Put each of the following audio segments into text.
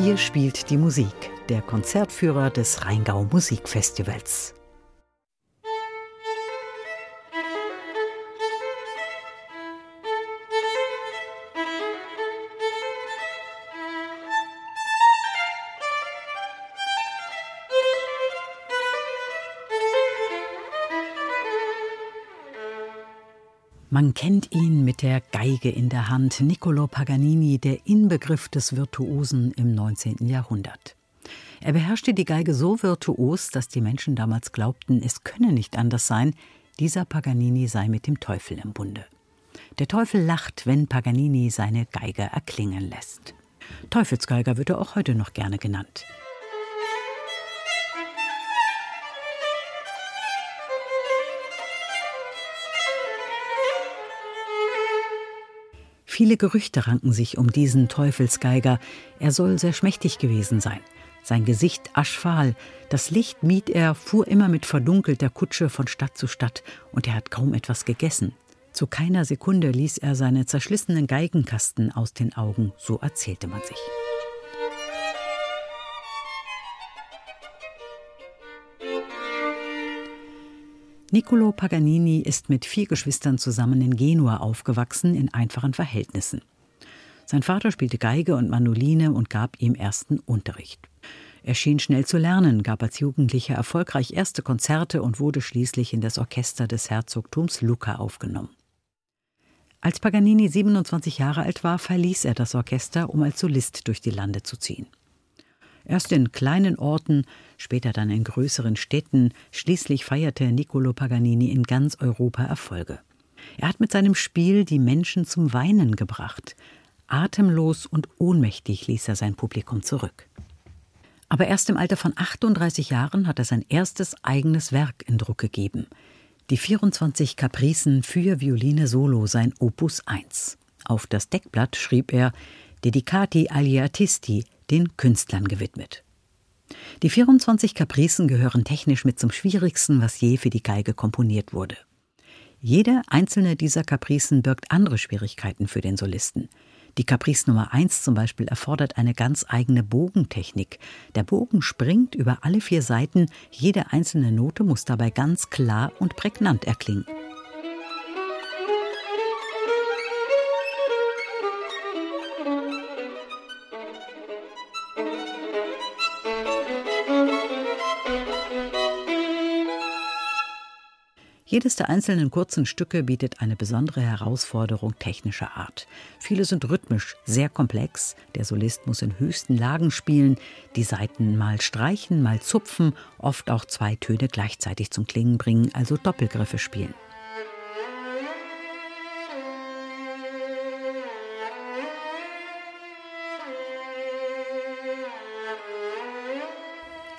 Hier spielt die Musik, der Konzertführer des Rheingau Musikfestivals. Man kennt ihn mit der Geige in der Hand, Niccolo Paganini, der Inbegriff des Virtuosen im 19. Jahrhundert. Er beherrschte die Geige so virtuos, dass die Menschen damals glaubten, es könne nicht anders sein, dieser Paganini sei mit dem Teufel im Bunde. Der Teufel lacht, wenn Paganini seine Geige erklingen lässt. Teufelsgeiger wird er auch heute noch gerne genannt. Viele Gerüchte ranken sich um diesen Teufelsgeiger. Er soll sehr schmächtig gewesen sein. Sein Gesicht aschfahl, das Licht mied er, fuhr immer mit verdunkelter Kutsche von Stadt zu Stadt, und er hat kaum etwas gegessen. Zu keiner Sekunde ließ er seine zerschlissenen Geigenkasten aus den Augen, so erzählte man sich. Niccolo Paganini ist mit vier Geschwistern zusammen in Genua aufgewachsen, in einfachen Verhältnissen. Sein Vater spielte Geige und Mandoline und gab ihm ersten Unterricht. Er schien schnell zu lernen, gab als Jugendlicher erfolgreich erste Konzerte und wurde schließlich in das Orchester des Herzogtums Lucca aufgenommen. Als Paganini 27 Jahre alt war, verließ er das Orchester, um als Solist durch die Lande zu ziehen. Erst in kleinen Orten, später dann in größeren Städten, schließlich feierte Niccolo Paganini in ganz Europa Erfolge. Er hat mit seinem Spiel die Menschen zum Weinen gebracht. Atemlos und ohnmächtig ließ er sein Publikum zurück. Aber erst im Alter von 38 Jahren hat er sein erstes eigenes Werk in Druck gegeben. Die 24 Kapricen für Violine Solo, sein Opus 1. Auf das Deckblatt schrieb er Dedicati agli artisti, den Künstlern gewidmet. Die 24 Kapricen gehören technisch mit zum schwierigsten, was je für die Geige komponiert wurde. Jede einzelne dieser Kapricen birgt andere Schwierigkeiten für den Solisten. Die Caprice Nummer 1 zum Beispiel erfordert eine ganz eigene Bogentechnik. Der Bogen springt über alle vier Seiten, jede einzelne Note muss dabei ganz klar und prägnant erklingen. Jedes der einzelnen kurzen Stücke bietet eine besondere Herausforderung technischer Art. Viele sind rhythmisch sehr komplex. Der Solist muss in höchsten Lagen spielen, die Saiten mal streichen, mal zupfen, oft auch zwei Töne gleichzeitig zum Klingen bringen, also Doppelgriffe spielen.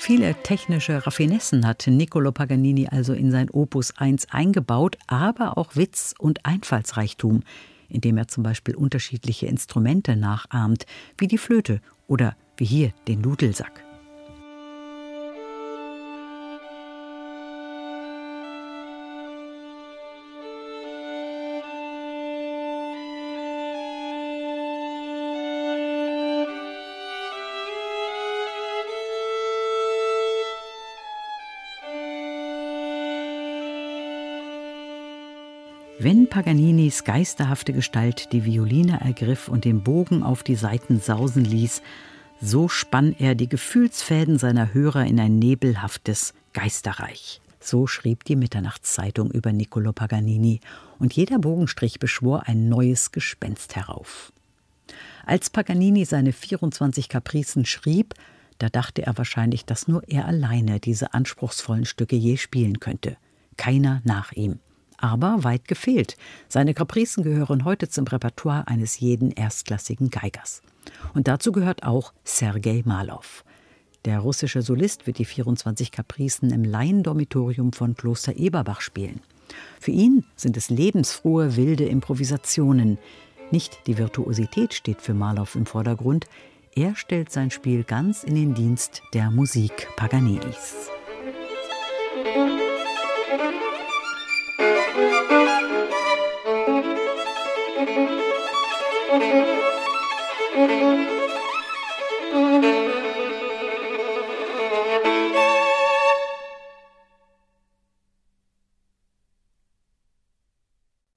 Viele technische Raffinessen hat Niccolo Paganini also in sein Opus 1 eingebaut, aber auch Witz und Einfallsreichtum, indem er zum Beispiel unterschiedliche Instrumente nachahmt, wie die Flöte oder wie hier den Nudelsack. Wenn Paganinis geisterhafte Gestalt die Violine ergriff und den Bogen auf die Saiten sausen ließ, so spann er die Gefühlsfäden seiner Hörer in ein nebelhaftes Geisterreich. So schrieb die Mitternachtszeitung über Niccolo Paganini, und jeder Bogenstrich beschwor ein neues Gespenst herauf. Als Paganini seine 24 Kapricen schrieb, da dachte er wahrscheinlich, dass nur er alleine diese anspruchsvollen Stücke je spielen könnte. Keiner nach ihm aber weit gefehlt. Seine Kapricen gehören heute zum Repertoire eines jeden erstklassigen Geigers. Und dazu gehört auch Sergei Malow. Der russische Solist wird die 24 Kapricen im Laiendormitorium von Kloster Eberbach spielen. Für ihn sind es lebensfrohe, wilde Improvisationen. Nicht die Virtuosität steht für Malow im Vordergrund, er stellt sein Spiel ganz in den Dienst der Musik Paganinis.